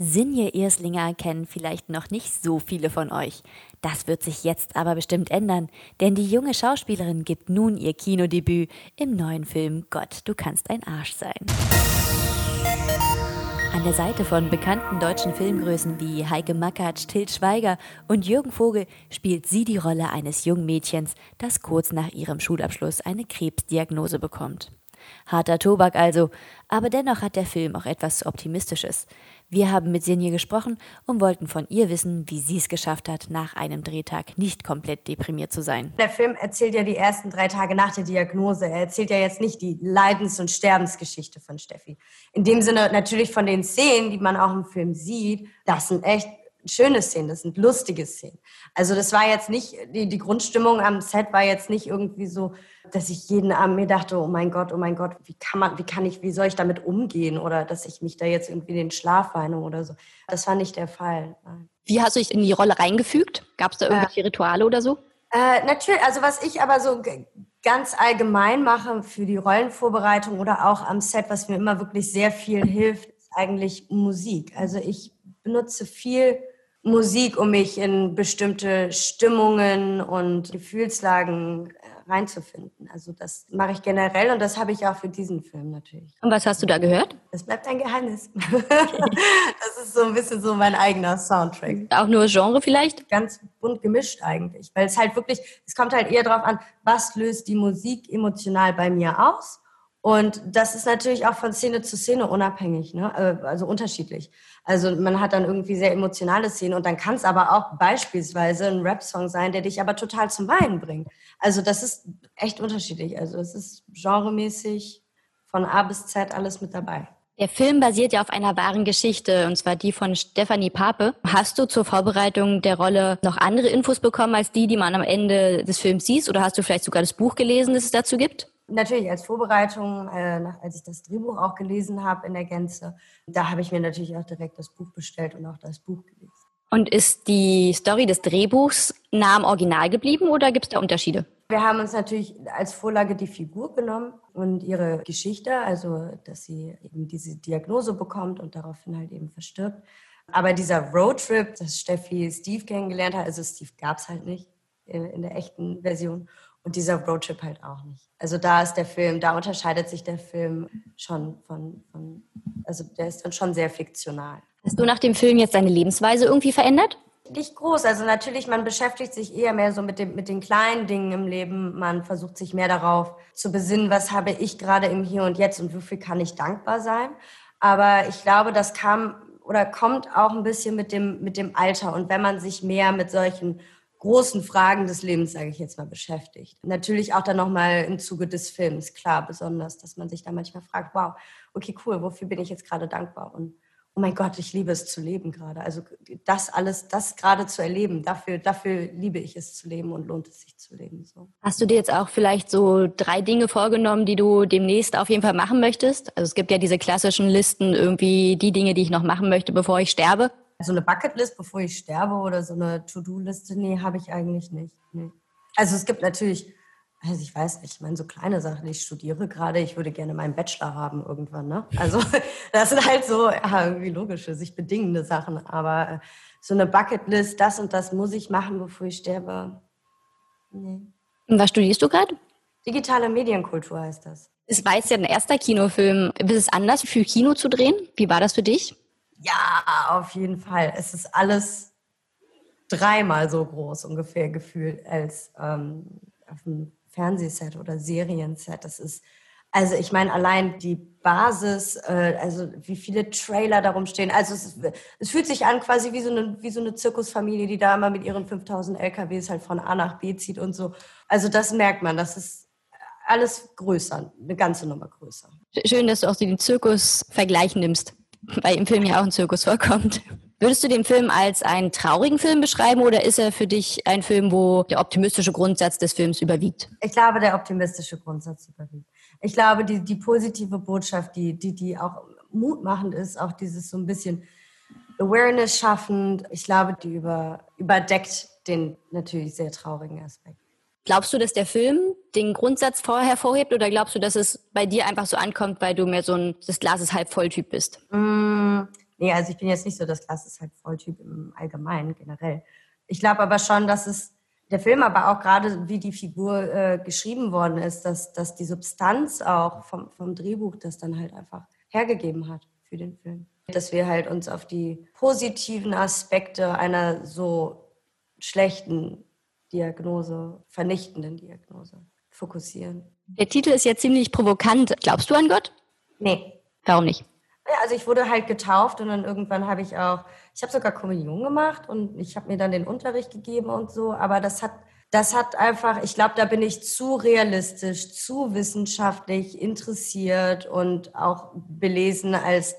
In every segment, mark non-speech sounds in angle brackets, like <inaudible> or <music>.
Sinje Erslinger kennen vielleicht noch nicht so viele von euch. Das wird sich jetzt aber bestimmt ändern, denn die junge Schauspielerin gibt nun ihr Kinodebüt im neuen Film Gott, du kannst ein Arsch sein. An der Seite von bekannten deutschen Filmgrößen wie Heike Makatsch, Til Schweiger und Jürgen Vogel spielt sie die Rolle eines jungen Mädchens, das kurz nach ihrem Schulabschluss eine Krebsdiagnose bekommt. Harter Tobak also, aber dennoch hat der Film auch etwas Optimistisches. Wir haben mit Sinje gesprochen und wollten von ihr wissen, wie sie es geschafft hat, nach einem Drehtag nicht komplett deprimiert zu sein. Der Film erzählt ja die ersten drei Tage nach der Diagnose. Er erzählt ja jetzt nicht die Leidens- und Sterbensgeschichte von Steffi. In dem Sinne natürlich von den Szenen, die man auch im Film sieht, das sind echt schöne Szenen, das sind lustige Szenen. Also das war jetzt nicht, die, die Grundstimmung am Set war jetzt nicht irgendwie so, dass ich jeden Abend mir dachte, oh mein Gott, oh mein Gott, wie kann man, wie kann ich, wie soll ich damit umgehen oder dass ich mich da jetzt irgendwie den Schlaf weine oder so. Das war nicht der Fall. Wie hast du dich in die Rolle reingefügt? Gab es da irgendwelche äh, Rituale oder so? Äh, natürlich, also was ich aber so ganz allgemein mache für die Rollenvorbereitung oder auch am Set, was mir immer wirklich sehr viel hilft, ist eigentlich Musik. Also ich benutze viel Musik, um mich in bestimmte Stimmungen und Gefühlslagen äh, reinzufinden. Also das mache ich generell und das habe ich auch für diesen Film natürlich. Und was hast du da gehört? Das bleibt ein Geheimnis. <laughs> das ist so ein bisschen so mein eigener Soundtrack. Auch nur Genre vielleicht? Ganz bunt gemischt eigentlich, weil es halt wirklich, es kommt halt eher darauf an, was löst die Musik emotional bei mir aus und das ist natürlich auch von Szene zu Szene unabhängig, ne? Äh, also unterschiedlich. Also man hat dann irgendwie sehr emotionale Szenen und dann kann es aber auch beispielsweise ein Rap-Song sein, der dich aber total zum Weinen bringt. Also das ist echt unterschiedlich. Also es ist genremäßig von A bis Z alles mit dabei. Der Film basiert ja auf einer wahren Geschichte, und zwar die von Stephanie Pape. Hast du zur Vorbereitung der Rolle noch andere Infos bekommen als die, die man am Ende des Films sieht? Oder hast du vielleicht sogar das Buch gelesen, das es dazu gibt? Natürlich als Vorbereitung, äh, als ich das Drehbuch auch gelesen habe in der Gänze, da habe ich mir natürlich auch direkt das Buch bestellt und auch das Buch gelesen. Und ist die Story des Drehbuchs nah am Original geblieben oder gibt es da Unterschiede? Wir haben uns natürlich als Vorlage die Figur genommen und ihre Geschichte, also dass sie eben diese Diagnose bekommt und daraufhin halt eben verstirbt. Aber dieser Roadtrip, dass Steffi Steve kennengelernt hat, also Steve gab es halt nicht in der echten Version. Und dieser Roadtrip halt auch nicht. Also da ist der Film, da unterscheidet sich der Film schon von, von also der ist dann schon sehr fiktional. Hast du nach dem Film jetzt deine Lebensweise irgendwie verändert? Nicht groß. Also natürlich, man beschäftigt sich eher mehr so mit, dem, mit den kleinen Dingen im Leben. Man versucht sich mehr darauf zu besinnen, was habe ich gerade im Hier und Jetzt und wofür kann ich dankbar sein. Aber ich glaube, das kam oder kommt auch ein bisschen mit dem, mit dem Alter. Und wenn man sich mehr mit solchen großen Fragen des Lebens, sage ich jetzt mal, beschäftigt. Natürlich auch dann nochmal im Zuge des Films, klar, besonders, dass man sich da manchmal fragt, wow, okay, cool, wofür bin ich jetzt gerade dankbar? Und oh mein Gott, ich liebe es zu leben gerade. Also das alles, das gerade zu erleben, dafür, dafür liebe ich es zu leben und lohnt es sich zu leben. So. Hast du dir jetzt auch vielleicht so drei Dinge vorgenommen, die du demnächst auf jeden Fall machen möchtest? Also es gibt ja diese klassischen Listen, irgendwie die Dinge, die ich noch machen möchte, bevor ich sterbe so eine Bucketlist, bevor ich sterbe oder so eine To-Do-Liste, nee, habe ich eigentlich nicht. Nee. Also es gibt natürlich, also ich weiß nicht, ich meine, so kleine Sachen. Ich studiere gerade, ich würde gerne meinen Bachelor haben irgendwann, ne? Also <laughs> das sind halt so ja, irgendwie logische, sich bedingende Sachen. Aber äh, so eine Bucketlist, das und das muss ich machen, bevor ich sterbe. Nee. Und was studierst du gerade? Digitale Medienkultur heißt das. Es war jetzt ja ein erster Kinofilm. Ist es anders für Kino zu drehen? Wie war das für dich? Ja, auf jeden Fall. Es ist alles dreimal so groß ungefähr gefühlt als ähm, auf einem Fernsehset oder Serienset. Das ist, also ich meine, allein die Basis, äh, also wie viele Trailer darum stehen. Also es, es, fühlt sich an quasi wie so, eine, wie so eine Zirkusfamilie, die da immer mit ihren 5000 LKWs halt von A nach B zieht und so. Also das merkt man, das ist alles größer, eine ganze Nummer größer. Schön, dass du auch den Zirkus-Vergleich nimmst weil im Film ja auch ein Zirkus vorkommt. Würdest du den Film als einen traurigen Film beschreiben oder ist er für dich ein Film, wo der optimistische Grundsatz des Films überwiegt? Ich glaube, der optimistische Grundsatz überwiegt. Ich glaube, die, die positive Botschaft, die, die, die auch mutmachend ist, auch dieses so ein bisschen Awareness schaffend, ich glaube, die über, überdeckt den natürlich sehr traurigen Aspekt. Glaubst du, dass der Film den Grundsatz vorher hervorhebt oder glaubst du, dass es bei dir einfach so ankommt, weil du mehr so ein des Glases halb voll Typ bist? Mm, Nee, also ich bin jetzt nicht so das klassische halt Volltyp im Allgemeinen generell. Ich glaube aber schon, dass es der Film, aber auch gerade wie die Figur äh, geschrieben worden ist, dass, dass die Substanz auch vom, vom Drehbuch das dann halt einfach hergegeben hat für den Film. Dass wir halt uns auf die positiven Aspekte einer so schlechten Diagnose, vernichtenden Diagnose fokussieren. Der Titel ist ja ziemlich provokant. Glaubst du an Gott? Nee. Warum nicht? Ja, also ich wurde halt getauft und dann irgendwann habe ich auch, ich habe sogar Kommunion gemacht und ich habe mir dann den Unterricht gegeben und so, aber das hat, das hat einfach, ich glaube, da bin ich zu realistisch, zu wissenschaftlich interessiert und auch belesen, als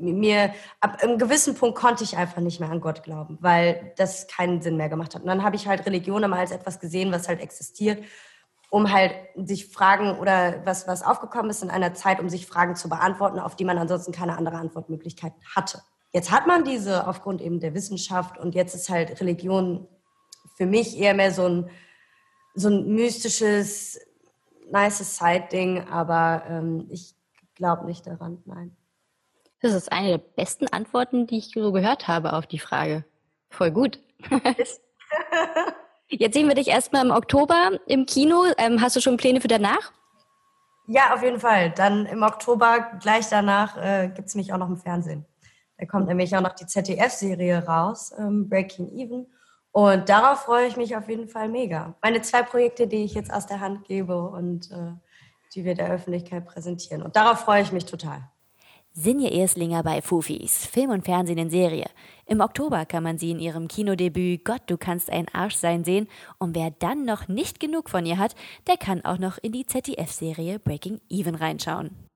mir ab einem gewissen Punkt konnte ich einfach nicht mehr an Gott glauben, weil das keinen Sinn mehr gemacht hat. Und dann habe ich halt Religion immer als etwas gesehen, was halt existiert um halt sich Fragen oder was, was aufgekommen ist in einer Zeit, um sich Fragen zu beantworten, auf die man ansonsten keine andere Antwortmöglichkeit hatte. Jetzt hat man diese aufgrund eben der Wissenschaft und jetzt ist halt Religion für mich eher mehr so ein, so ein mystisches, nice Side-Ding, aber ähm, ich glaube nicht daran, nein. Das ist eine der besten Antworten, die ich so gehört habe auf die Frage. Voll gut. <laughs> Jetzt sehen wir dich erstmal im Oktober im Kino. Ähm, hast du schon Pläne für danach? Ja, auf jeden Fall. Dann im Oktober, gleich danach, äh, gibt es mich auch noch im Fernsehen. Da kommt nämlich auch noch die ZDF-Serie raus, ähm, Breaking Even. Und darauf freue ich mich auf jeden Fall mega. Meine zwei Projekte, die ich jetzt aus der Hand gebe und äh, die wir der Öffentlichkeit präsentieren. Und darauf freue ich mich total. Sinje Erslinger bei Fufis, Film und Fernsehen in Serie. Im Oktober kann man sie in ihrem Kinodebüt Gott, du kannst ein Arsch sein sehen. Und wer dann noch nicht genug von ihr hat, der kann auch noch in die ZDF-Serie Breaking Even reinschauen.